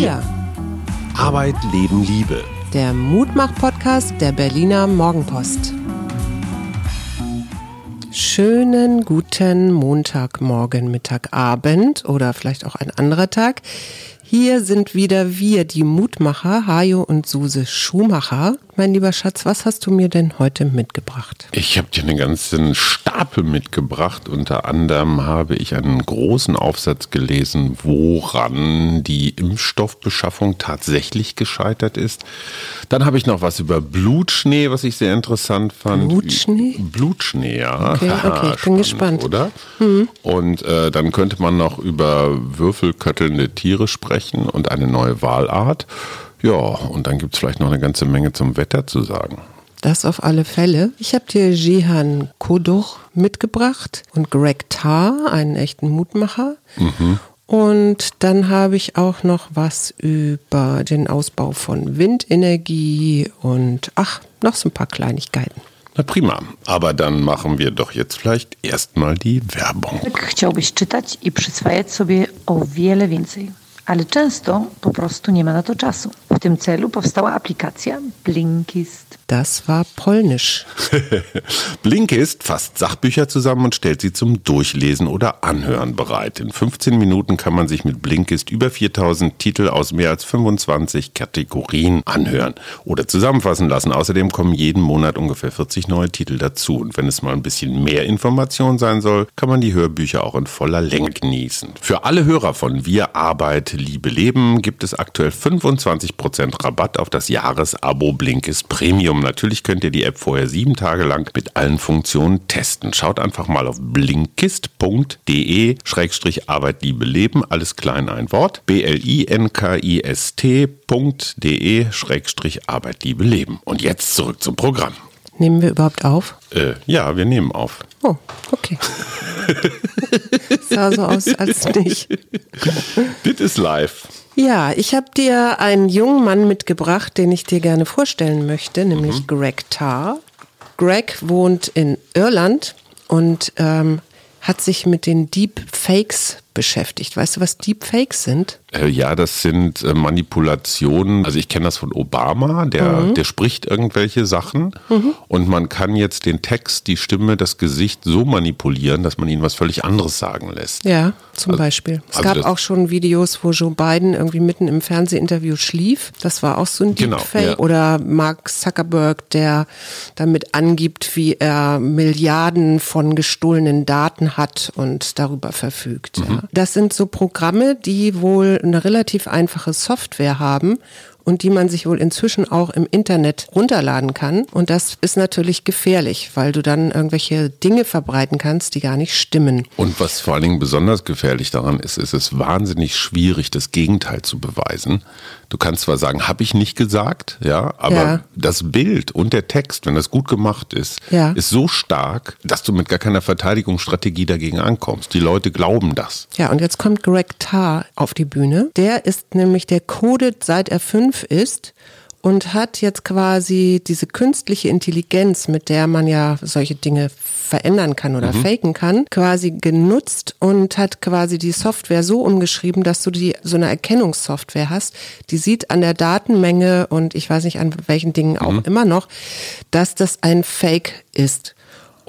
Wir. Arbeit, Leben, Liebe. Der Mutmach-Podcast der Berliner Morgenpost. Schönen guten Montagmorgen, Mittag, Abend oder vielleicht auch ein anderer Tag. Hier sind wieder wir, die Mutmacher, Hajo und Suse Schumacher. Mein lieber Schatz, was hast du mir denn heute mitgebracht? Ich habe dir einen ganzen Stapel mitgebracht. Unter anderem habe ich einen großen Aufsatz gelesen, woran die Impfstoffbeschaffung tatsächlich gescheitert ist. Dann habe ich noch was über Blutschnee, was ich sehr interessant fand. Blutschnee? Blutschnee, ja. Okay, okay, ich bin gespannt. Oder? Mhm. Und äh, dann könnte man noch über würfelköttelnde Tiere sprechen und eine neue Wahlart. Ja, und dann gibt es vielleicht noch eine ganze Menge zum Wetter zu sagen. Das auf alle Fälle. Ich habe dir Jihan Koduch mitgebracht und Greg Tarr, einen echten Mutmacher. Mhm. Und dann habe ich auch noch was über den Ausbau von Windenergie und ach, noch so ein paar Kleinigkeiten. Na prima, aber dann machen wir doch jetzt vielleicht erstmal die Werbung. Chciałbyś czytać i przyswajać sobie o wiele więcej ale często po prostu nie ma na to czasu. Tym celu powstała aplikacja Blinkist. Das war polnisch. Blinkist fasst Sachbücher zusammen und stellt sie zum Durchlesen oder Anhören bereit. In 15 Minuten kann man sich mit Blinkist über 4000 Titel aus mehr als 25 Kategorien anhören oder zusammenfassen lassen. Außerdem kommen jeden Monat ungefähr 40 neue Titel dazu. Und wenn es mal ein bisschen mehr Information sein soll, kann man die Hörbücher auch in voller Länge genießen. Für alle Hörer von Wir Arbeit, Liebe Leben gibt es aktuell 25% Rabatt auf das Jahresabo Blinkist Premium. Natürlich könnt ihr die App vorher sieben Tage lang mit allen Funktionen testen. Schaut einfach mal auf blinkist.de-arbeit liebe leben, alles klein ein Wort. B-L-I-N-K-I-S-T.de-arbeit liebe leben. Und jetzt zurück zum Programm. Nehmen wir überhaupt auf? Äh, ja, wir nehmen auf. Oh, okay. sah so aus, als nicht. Das ist live. Ja, ich habe dir einen jungen Mann mitgebracht, den ich dir gerne vorstellen möchte, nämlich mhm. Greg Tarr. Greg wohnt in Irland und ähm, hat sich mit den Deep Fakes beschäftigt. Weißt du, was Deepfakes sind? Äh, ja, das sind äh, Manipulationen. Also ich kenne das von Obama, der, mhm. der spricht irgendwelche Sachen mhm. und man kann jetzt den Text, die Stimme, das Gesicht so manipulieren, dass man ihnen was völlig anderes sagen lässt. Ja, zum also, Beispiel. Es also gab auch schon Videos, wo Joe Biden irgendwie mitten im Fernsehinterview schlief. Das war auch so ein genau, Deepfake. Genau, ja. Oder Mark Zuckerberg, der damit angibt, wie er Milliarden von gestohlenen Daten hat und darüber verfügt. Mhm. Ja. Das sind so Programme, die wohl eine relativ einfache Software haben und die man sich wohl inzwischen auch im Internet runterladen kann. Und das ist natürlich gefährlich, weil du dann irgendwelche Dinge verbreiten kannst, die gar nicht stimmen. Und was vor allen Dingen besonders gefährlich daran ist, ist es wahnsinnig schwierig, das Gegenteil zu beweisen. Du kannst zwar sagen, habe ich nicht gesagt, ja, aber ja. das Bild und der Text, wenn das gut gemacht ist, ja. ist so stark, dass du mit gar keiner Verteidigungsstrategie dagegen ankommst. Die Leute glauben das. Ja, und jetzt kommt Greg Tarr auf die Bühne. Der ist nämlich, der codet seit er fünf ist und hat jetzt quasi diese künstliche Intelligenz, mit der man ja solche Dinge verändern kann oder mhm. faken kann, quasi genutzt und hat quasi die Software so umgeschrieben, dass du die so eine Erkennungssoftware hast, die sieht an der Datenmenge und ich weiß nicht an welchen Dingen auch mhm. immer noch, dass das ein Fake ist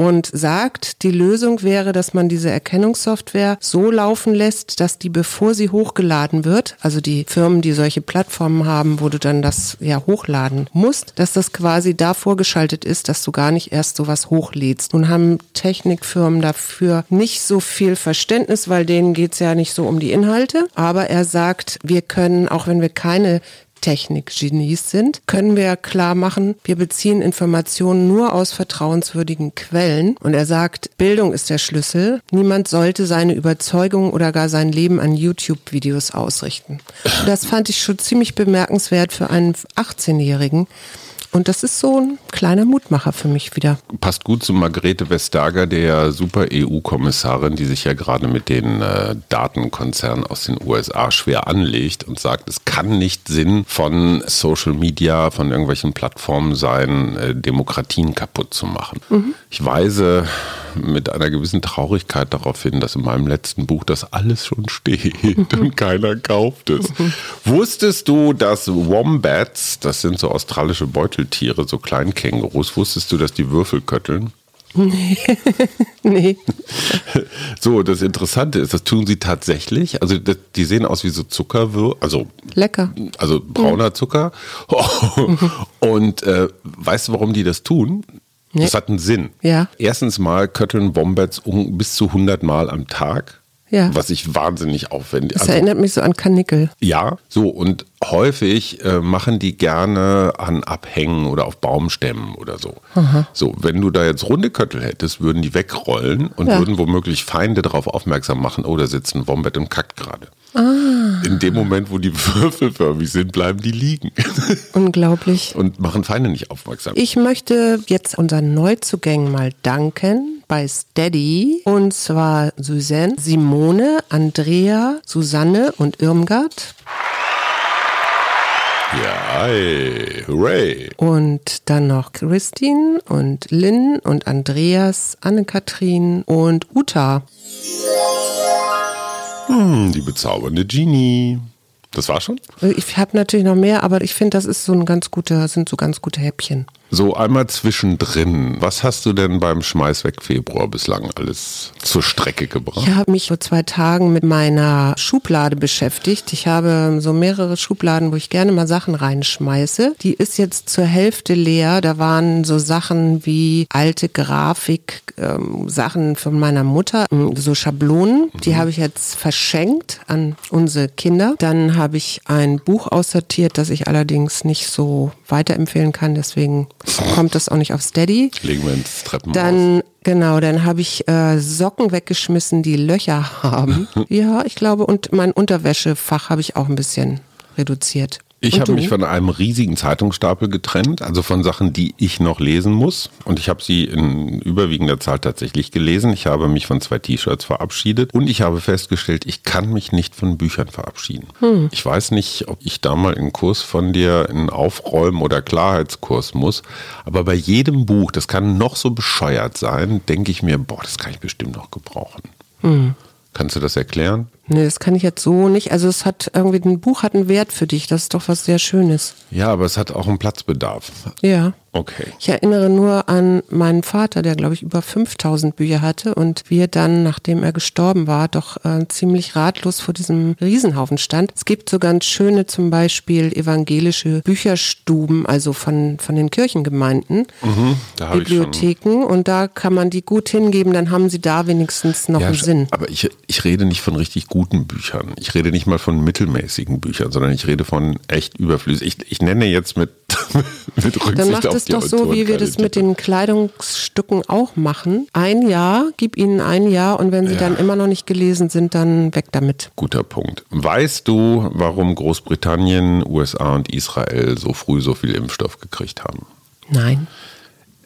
und sagt, die Lösung wäre, dass man diese Erkennungssoftware so laufen lässt, dass die, bevor sie hochgeladen wird, also die Firmen, die solche Plattformen haben, wo du dann das ja hochladen musst, dass das quasi da vorgeschaltet ist, dass du gar nicht erst sowas hochlädst. Nun haben Technikfirmen dafür nicht so viel Verständnis, weil denen geht's ja nicht so um die Inhalte. Aber er sagt, wir können, auch wenn wir keine Technikgenies sind, können wir klar machen, wir beziehen Informationen nur aus vertrauenswürdigen Quellen. Und er sagt, Bildung ist der Schlüssel. Niemand sollte seine Überzeugung oder gar sein Leben an YouTube-Videos ausrichten. Und das fand ich schon ziemlich bemerkenswert für einen 18-Jährigen, und das ist so ein kleiner Mutmacher für mich wieder. Passt gut zu Margrethe Vestager, der super EU-Kommissarin, die sich ja gerade mit den äh, Datenkonzernen aus den USA schwer anlegt und sagt, es kann nicht Sinn von Social Media, von irgendwelchen Plattformen sein, äh, Demokratien kaputt zu machen. Mhm. Ich weise mit einer gewissen Traurigkeit darauf hin, dass in meinem letzten Buch das alles schon steht und keiner kauft es. Wusstest du, dass Wombats, das sind so australische Beuteltiere, so Kleinkängurus, wusstest du, dass die Würfel kötteln? nee. So, das Interessante ist, das tun sie tatsächlich. Also das, die sehen aus wie so Zuckerwürfel, also Lecker. also brauner Zucker. Und äh, weißt du, warum die das tun? Nee. Das hat einen Sinn. Ja. Erstens mal kötteln Wombats um, bis zu 100 Mal am Tag. Ja. Was ich wahnsinnig aufwendig. Das Also, erinnert mich so an Kanickel. ja, so und häufig äh, machen die gerne an Abhängen oder auf Baumstämmen oder so. So, wenn du da jetzt runde Köttel hättest, würden die wegrollen und Ja. würden womöglich Feinde darauf aufmerksam machen, oh, da sitzt ein Wombat und kackt gerade. Ah. In dem Moment, wo die würfelförmig sind, bleiben die liegen Unglaublich. und machen Feinde nicht aufmerksam. Ich möchte jetzt unseren Neuzugängen mal danken bei Steady. Und zwar Suzanne, Simone, Andrea, Susanne und Irmgard. Ja, ey, hooray. Und dann noch Christine und Lynn und Andreas, Anne-Kathrin und Uta. Hm, die bezaubernde Genie. Das war schon? Ich habe natürlich noch mehr, aber ich finde, das ist so ein ganz guter, sind so ganz gute Häppchen. So einmal zwischendrin. Was hast du denn beim Schmeiß weg Februar bislang alles zur Strecke gebracht? Ich habe mich vor zwei Tagen mit meiner Schublade beschäftigt. Ich habe so mehrere Schubladen, wo ich gerne mal Sachen reinschmeiße. Die ist jetzt zur Hälfte leer. Da waren so Sachen wie alte Grafik, ähm, Sachen von meiner Mutter, ähm, so Schablonen. Die habe ich jetzt verschenkt an unsere Kinder. Dann habe ich ein Buch aussortiert, das ich allerdings nicht so weiterempfehlen kann. Deswegen kommt das auch nicht auf Steady. Legen wir ins Treppenhaus. Dann, genau, dann habe ich äh, Socken weggeschmissen, die Löcher haben. ja, ich glaube, und mein Unterwäschefach habe ich auch ein bisschen reduziert. Ich habe mich von einem riesigen Zeitungsstapel getrennt, also von Sachen, die ich noch lesen muss. Und ich habe sie in überwiegender Zahl tatsächlich gelesen. Ich habe mich von zwei T-Shirts verabschiedet und ich habe festgestellt, ich kann mich nicht von Büchern verabschieden. Hm. Ich weiß nicht, ob ich da mal einen Kurs von dir, einen Aufräumen- oder Klarheitskurs muss. Aber bei jedem Buch, das kann noch so bescheuert sein, denke ich mir, boah, das kann ich bestimmt noch gebrauchen. Hm. Kannst du das erklären? Nee, das kann ich jetzt so nicht. Also es hat irgendwie, ein Buch hat einen Wert für dich. Das ist doch was sehr Schönes. Ja, aber es hat auch einen Platzbedarf. Ja. Okay. Ich erinnere nur an meinen Vater, der, glaube ich, über 5000 Bücher hatte und wir dann, nachdem er gestorben war, doch äh, ziemlich ratlos vor diesem Riesenhaufen stand. Es gibt so ganz schöne, zum Beispiel evangelische Bücherstuben, also von, von den Kirchengemeinden, Mhm, da Bibliotheken und da kann man die gut hingeben, dann haben sie da wenigstens noch einen sch- Sinn. Aber ich, ich rede nicht von richtig guten Büchern. Ich rede nicht mal von mittelmäßigen Büchern, sondern ich rede von echt überflüssig. Ich, ich nenne jetzt mit, mit Rücksicht Dann macht es doch so, wie wir das mit den Kleidungsstücken auch machen. Ein Jahr, gib ihnen ein Jahr und wenn sie dann immer noch nicht gelesen sind, dann weg damit. Guter Punkt. Weißt du, warum Großbritannien, USA und Israel so früh so viel Impfstoff gekriegt haben? Nein.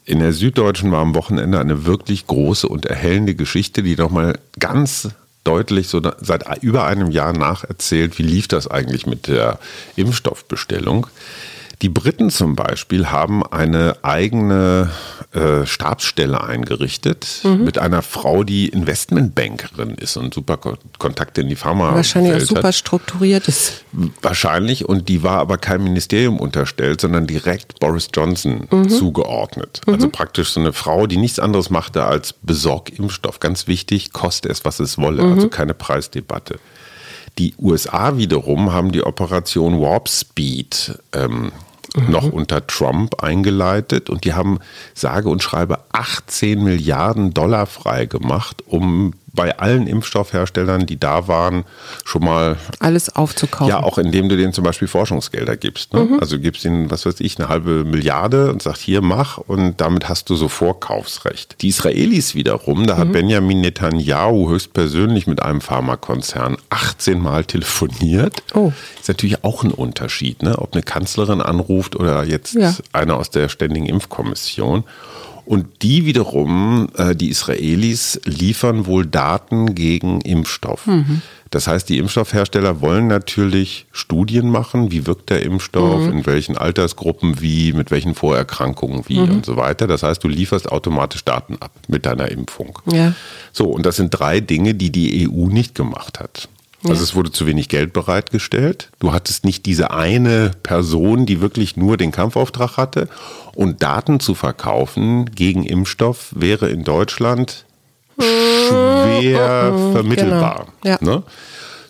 In der Süddeutschen war am Wochenende eine wirklich große und erhellende Geschichte, die nochmal ganz deutlich so seit über einem Jahr nacherzählt, wie lief das eigentlich mit der Impfstoffbestellung. Die Briten zum Beispiel haben eine eigene äh, Stabsstelle eingerichtet mit einer Frau, die Investmentbankerin ist und super Ko Kontakte in die Pharma Wahrscheinlich auch hat. super strukturiert ist. Wahrscheinlich. Und die war aber keinem Ministerium unterstellt, sondern direkt Boris Johnson zugeordnet. Also praktisch so eine Frau, die nichts anderes machte als besorg Impfstoff. Ganz wichtig, koste es, was es wolle. Also keine Preisdebatte. Die USA wiederum haben die Operation Warp Speed ähm, noch unter Trump eingeleitet und die haben sage und schreibe 18 Milliarden Dollar freigemacht, um bei allen Impfstoffherstellern, die da waren, schon mal Alles aufzukaufen. ja, auch indem du denen zum Beispiel Forschungsgelder gibst. Ne? Also gibst ihnen, was weiß ich, eine halbe Milliarde und sagst, hier mach und damit hast du so Vorkaufsrecht. Die Israelis wiederum, da hat Benjamin Netanyahu höchstpersönlich mit einem Pharmakonzern 18 Mal telefoniert. Oh. Ist natürlich auch ein Unterschied, ne? ob eine Kanzlerin anruft oder jetzt Ja. einer aus der Ständigen Impfkommission. Und die wiederum, äh, die Israelis, liefern wohl Daten gegen Impfstoff. Mhm. Das heißt, die Impfstoffhersteller wollen natürlich Studien machen, wie wirkt der Impfstoff, mhm. in welchen Altersgruppen wie, mit welchen Vorerkrankungen wie mhm. und so weiter. Das heißt, du lieferst automatisch Daten ab mit deiner Impfung. Ja. So, und das sind drei Dinge, die die EU nicht gemacht hat. Also es wurde zu wenig Geld bereitgestellt. Du hattest nicht diese eine Person, die wirklich nur den Kampfauftrag hatte. Und Daten zu verkaufen gegen Impfstoff wäre in Deutschland schwer mhm, vermittelbar. Genau. Ja. Ne?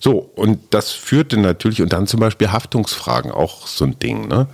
So, und das führte natürlich, und dann zum Beispiel Haftungsfragen, auch so ein Ding. Ne?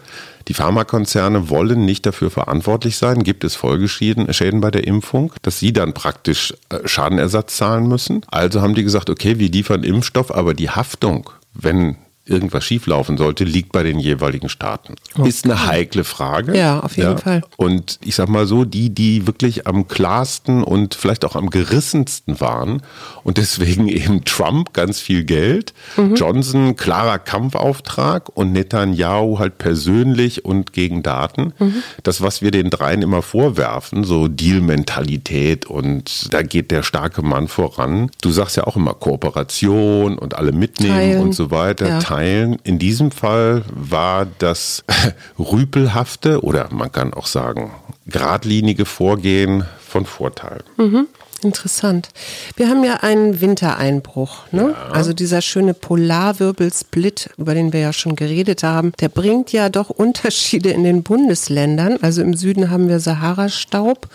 Die Pharmakonzerne wollen nicht dafür verantwortlich sein, gibt es Folgeschäden bei der Impfung, dass sie dann praktisch äh, Schadenersatz zahlen müssen. Also haben die gesagt, okay, wir liefern Impfstoff, aber die Haftung, wenn irgendwas schieflaufen sollte, liegt bei den jeweiligen Staaten. Okay. Ist eine heikle Frage. Ja, auf jeden ja. Fall. Und ich sag mal so, die, die wirklich am klarsten und vielleicht auch am gerissensten waren und deswegen eben Trump ganz viel Geld, mhm. Johnson klarer Kampfauftrag und Netanyahu halt persönlich und gegen Daten. Mhm. Das, was wir den dreien immer vorwerfen, so Deal-Mentalität und da geht der starke Mann voran. Du sagst ja auch immer Kooperation und alle mitnehmen Teilen. und so weiter. Ja teilen. In diesem Fall war das rüpelhafte oder man kann auch sagen geradlinige Vorgehen von Vorteil. Mhm. Interessant. Wir haben ja einen Wintereinbruch. Ne? Ja. Also dieser schöne Polarwirbelsplit, über den wir ja schon geredet haben, der bringt ja doch Unterschiede in den Bundesländern. Also im Süden haben wir Sahara-Staub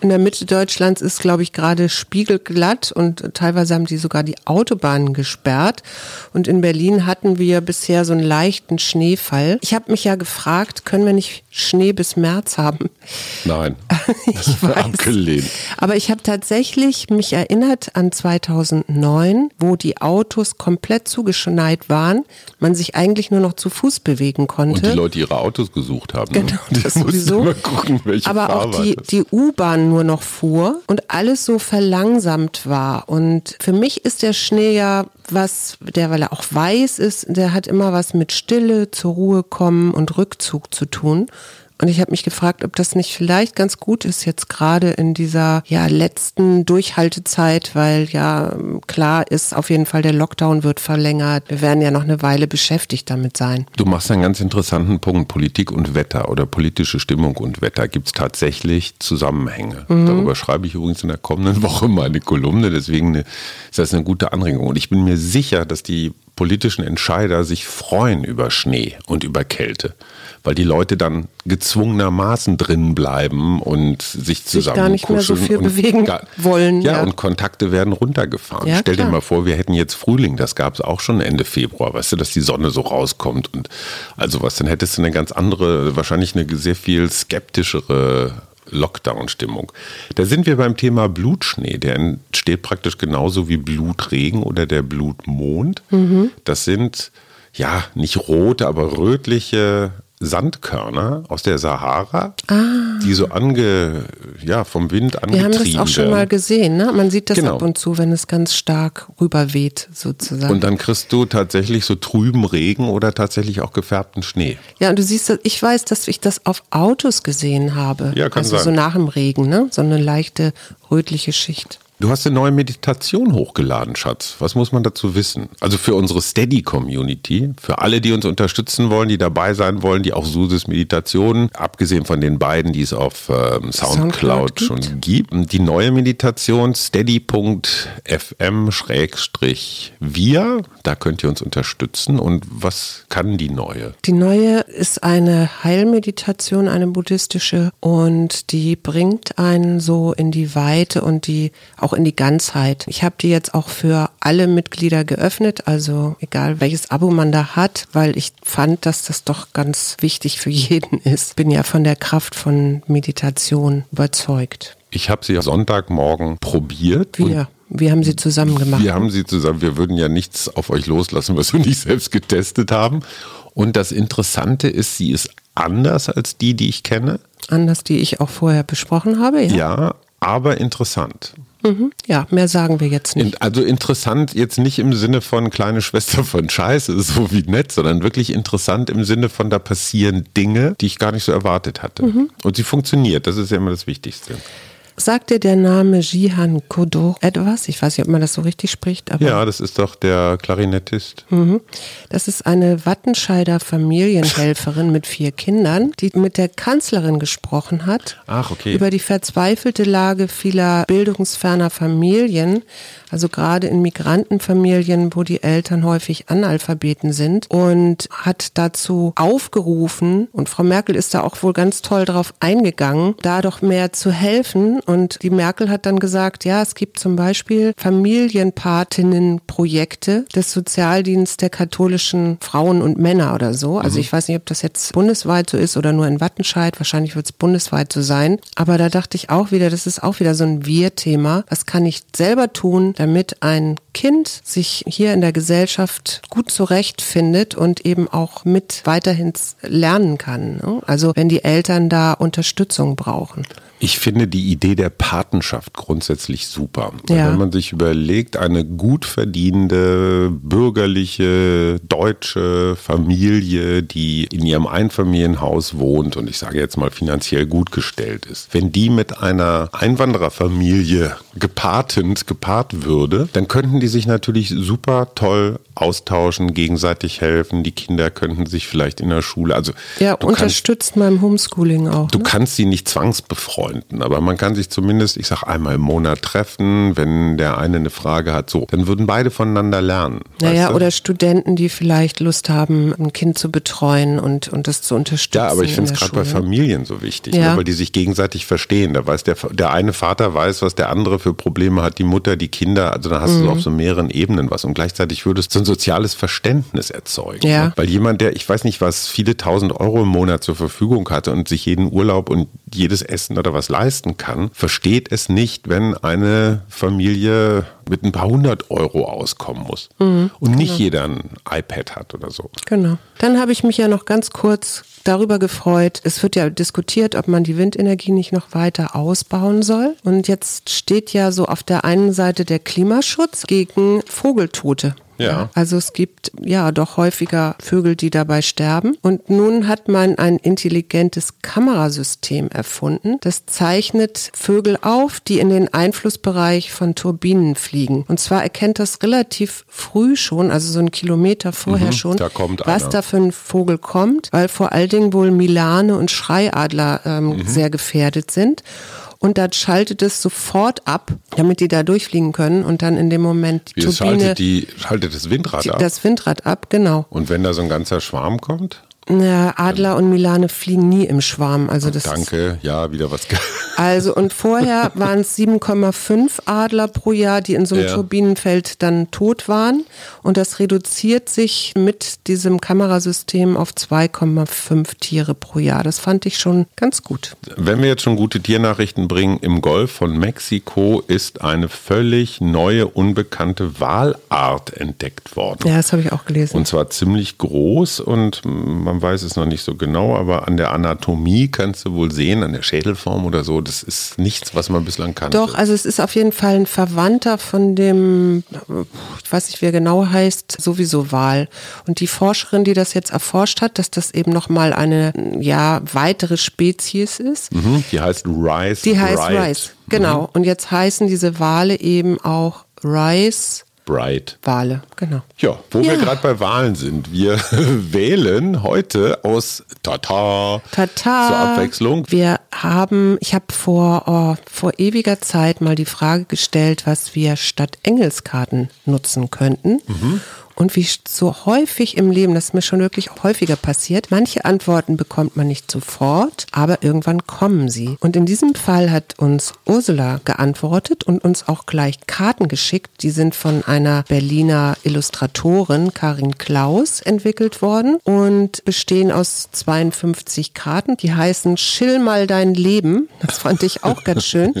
in der Mitte Deutschlands ist, glaube ich, gerade spiegelglatt und teilweise haben die sogar die Autobahnen gesperrt. Und in Berlin hatten wir bisher so einen leichten Schneefall. Ich habe mich ja gefragt, können wir nicht Schnee bis März haben? Nein, ich weiß. abgelehnt. Aber ich habe tatsächlich mich erinnert an 2009, wo die Autos komplett zugeschneit waren, man sich eigentlich nur noch zu Fuß bewegen konnte. Und die Leute ihre Autos gesucht haben. Ne? Genau, die das sowieso. Gucken, Aber auch die, die U-Bahn nur noch fuhr und alles so verlangsamt war. Und für mich ist der Schnee ja was, der, weil er auch weiß ist, der hat immer was mit Stille, zur Ruhe kommen und Rückzug zu tun. Und ich habe mich gefragt, ob das nicht vielleicht ganz gut ist jetzt gerade in dieser ja letzten Durchhaltezeit, weil ja klar ist auf jeden Fall der Lockdown wird verlängert. Wir werden ja noch eine Weile beschäftigt damit sein. Du machst einen ganz interessanten Punkt Politik und Wetter oder politische Stimmung und Wetter. Gibt es tatsächlich Zusammenhänge? Mhm. Darüber schreibe ich übrigens in der kommenden Woche meine Kolumne. Deswegen ist das eine gute Anregung. Und ich bin mir sicher, dass die politischen Entscheider sich freuen über Schnee und über Kälte weil die Leute dann gezwungenermaßen drin bleiben und sich zusammen sich gar nicht mehr so viel bewegen gar, wollen. Ja, ja, und Kontakte werden runtergefahren. Ja, Stell klar. dir mal vor, wir hätten jetzt Frühling, das gab es auch schon Ende Februar, weißt du, dass die Sonne so rauskommt und also was, dann hättest du eine ganz andere, wahrscheinlich eine sehr viel skeptischere Lockdown-Stimmung. Da sind wir beim Thema Blutschnee. Der entsteht praktisch genauso wie Blutregen oder der Blutmond. Mhm. Das sind ja nicht rote, aber rötliche Sandkörner aus der Sahara, ah. die so ange, ja, vom Wind angetrieben werden. Wir haben das auch schon mal gesehen, ne? Man sieht das genau. ab und zu, wenn es ganz stark rüberweht, sozusagen. Und dann kriegst du tatsächlich so trüben Regen oder tatsächlich auch gefärbten Schnee. Ja, und du siehst, ich weiß, dass ich das auf Autos gesehen habe. Ja, kann also sein. so nach dem Regen, ne? So eine leichte rötliche Schicht. Du hast eine neue Meditation hochgeladen, Schatz. Was muss man dazu wissen? Also für unsere Steady-Community, für alle, die uns unterstützen wollen, die dabei sein wollen, die auch Suses Meditationen, abgesehen von den beiden, die es auf ähm, Soundcloud, Soundcloud schon gibt. Die neue Meditation steady.fm-wir, da könnt ihr uns unterstützen. Und was kann die neue? Die neue ist eine Heilmeditation, eine buddhistische und die bringt einen so in die Weite und die auch in die Ganzheit. Ich habe die jetzt auch für alle Mitglieder geöffnet, also egal welches Abo man da hat, weil ich fand, dass das doch ganz wichtig für jeden ist. Bin ja von der Kraft von Meditation überzeugt. Ich habe sie Sonntagmorgen probiert. Wir. Wir haben sie zusammen gemacht. Wir haben sie zusammen. Wir würden ja nichts auf euch loslassen, was wir nicht selbst getestet haben. Und das Interessante ist, sie ist anders als die, die ich kenne. Anders, die ich auch vorher besprochen habe, ja. Ja, aber interessant. Mhm. Ja, mehr sagen wir jetzt nicht. Also interessant jetzt nicht im Sinne von kleine Schwester von Scheiße, so wie nett, sondern wirklich interessant im Sinne von da passieren Dinge, die ich gar nicht so erwartet hatte. Mhm. Und sie funktioniert, das ist ja immer das Wichtigste. Sagt dir der Name Jihan Kodo etwas? Ich weiß nicht, ob man das so richtig spricht, aber. Ja, das ist doch der Klarinettist. Mhm. Das ist eine Wattenscheider Familienhelferin mit vier Kindern, die mit der Kanzlerin gesprochen hat. Ach, okay. Über die verzweifelte Lage vieler bildungsferner Familien, also gerade in Migrantenfamilien, wo die Eltern häufig Analphabeten sind und hat dazu aufgerufen, und Frau Merkel ist da auch wohl ganz toll drauf eingegangen, da doch mehr zu helfen. Und die Merkel hat dann gesagt, ja, es gibt zum Beispiel Familienpatinnenprojekte des Sozialdienstes der katholischen Frauen und Männer oder so. Also mhm. ich weiß nicht, ob das jetzt bundesweit so ist oder nur in Wattenscheid. Wahrscheinlich wird es bundesweit so sein. Aber da dachte ich auch wieder, das ist auch wieder so ein Wir-Thema. Was kann ich selber tun, damit ein Kind sich hier in der Gesellschaft gut zurechtfindet und eben auch mit weiterhin lernen kann. Ne? Also wenn die Eltern da Unterstützung brauchen. Ich finde die Idee der Patenschaft grundsätzlich super. Ja. Wenn man sich überlegt, eine gut verdienende, bürgerliche, deutsche Familie, die in ihrem Einfamilienhaus wohnt und ich sage jetzt mal finanziell gut gestellt ist, wenn die mit einer Einwandererfamilie gepatend gepaart würde, dann könnten die sich natürlich super toll austauschen, gegenseitig helfen. Die Kinder könnten sich vielleicht in der Schule, also ja, unterstützt kannst, beim Homeschooling auch. Du ne? kannst sie nicht zwangsbefreunden, aber man kann sich zumindest, ich sag einmal im Monat treffen, wenn der eine eine Frage hat, so, dann würden beide voneinander lernen. Naja, oder Studenten, die vielleicht Lust haben, ein Kind zu betreuen und, und das zu unterstützen. Ja, aber ich finde es gerade bei Familien so wichtig, ja. ne, weil die sich gegenseitig verstehen. Da weiß der, der eine Vater weiß, was der andere für Probleme hat, die Mutter, die Kinder, also da hast mhm. du auf so mehreren Ebenen was und gleichzeitig würdest du soziales Verständnis erzeugen. Ja. Weil jemand, der, ich weiß nicht, was viele tausend Euro im Monat zur Verfügung hatte und sich jeden Urlaub und jedes Essen oder was leisten kann, versteht es nicht, wenn eine Familie mit ein paar hundert Euro auskommen muss mhm, und nicht genau. jeder ein iPad hat oder so. Genau. Dann habe ich mich ja noch ganz kurz darüber gefreut. Es wird ja diskutiert, ob man die Windenergie nicht noch weiter ausbauen soll. Und jetzt steht ja so auf der einen Seite der Klimaschutz gegen Vogeltote. Ja. Also es gibt ja doch häufiger Vögel, die dabei sterben. Und nun hat man ein intelligentes Kamerasystem erfunden. Das zeichnet Vögel auf, die in den Einflussbereich von Turbinen fliegen. Und zwar erkennt das relativ früh schon, also so einen Kilometer vorher mhm, schon, da was einer. da für ein Vogel kommt, weil vor allen Dingen wohl Milane und Schreiadler ähm, mhm. sehr gefährdet sind und dann schaltet es sofort ab, damit die da durchfliegen können und dann in dem Moment die Wie Turbine. Schaltet, die, schaltet das Windrad ab? Das Windrad ab, genau. Und wenn da so ein ganzer Schwarm kommt? Ja, Adler und Milane fliegen nie im Schwarm. Also das Danke, ja, wieder was. Also und vorher waren es 7,5 Adler pro Jahr, die in so einem ja. Turbinenfeld dann tot waren. Und das reduziert sich mit diesem Kamerasystem auf 2,5 Tiere pro Jahr. Das fand ich schon ganz gut. Wenn wir jetzt schon gute Tiernachrichten bringen, im Golf von Mexiko ist eine völlig neue, unbekannte Walart entdeckt worden. Ja, das habe ich auch gelesen. Und zwar ziemlich groß und man man weiß es noch nicht so genau, aber an der Anatomie kannst du wohl sehen, an der Schädelform oder so, das ist nichts, was man bislang kannte. Doch, also es ist auf jeden Fall ein Verwandter von dem, ich weiß nicht, wie er genau heißt, sowieso Wal. Und die Forscherin, die das jetzt erforscht hat, dass das eben nochmal eine, ja, weitere Spezies ist. Mhm, die heißt Rice. Die heißt Rice, genau. Mhm. Und jetzt heißen diese Wale eben auch Rice Bright. Wale, genau. Ja, wo ja. wir gerade bei Wahlen sind. Wir wählen heute aus Tata, Tata zur Abwechslung. Wir haben, ich habe vor, oh, vor ewiger Zeit mal die Frage gestellt, was wir statt Engelskarten nutzen könnten. Mhm. Und wie so häufig im Leben, das ist mir schon wirklich häufiger passiert, manche Antworten bekommt man nicht sofort, aber irgendwann kommen sie. Und in diesem Fall hat uns Ursula geantwortet und uns auch gleich Karten geschickt. Die sind von einer Berliner Illustratorin, Karin Klaus, entwickelt worden und bestehen aus 52 Karten. Die heißen Chill mal dein Leben. Das fand ich auch ganz schön.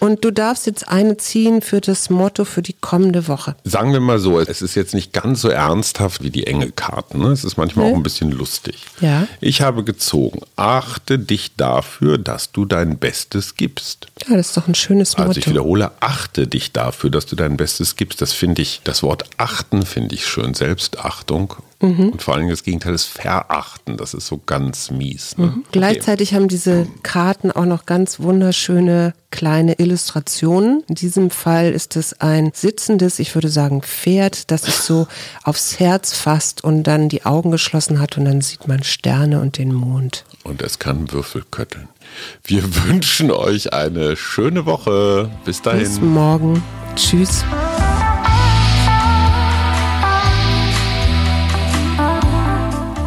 Und du darfst jetzt eine ziehen für das Motto für die kommende Woche. Sagen wir mal so, es ist jetzt nicht ganz so ernsthaft wie die Engelkarten. Ne? Es ist manchmal nee. auch ein bisschen lustig. Ja. Ich habe gezogen. Achte dich dafür, dass du dein Bestes gibst. Ja, das ist doch ein schönes Motto. Also ich wiederhole, achte dich dafür, dass du dein Bestes gibst. Das finde ich, das Wort achten finde ich schön. Selbstachtung Und vor allen Dingen das Gegenteil ist verachten. Das ist so ganz mies. Ne? Okay. Gleichzeitig haben diese Karten auch noch ganz wunderschöne kleine Illustrationen. In diesem Fall ist es ein sitzendes, ich würde sagen Pferd, das sich so aufs Herz fasst und dann die Augen geschlossen hat und dann sieht man Sterne und den Mond. Und es kann Würfel kötteln. Wir wünschen euch eine schöne Woche. Bis dahin. Bis morgen. Tschüss.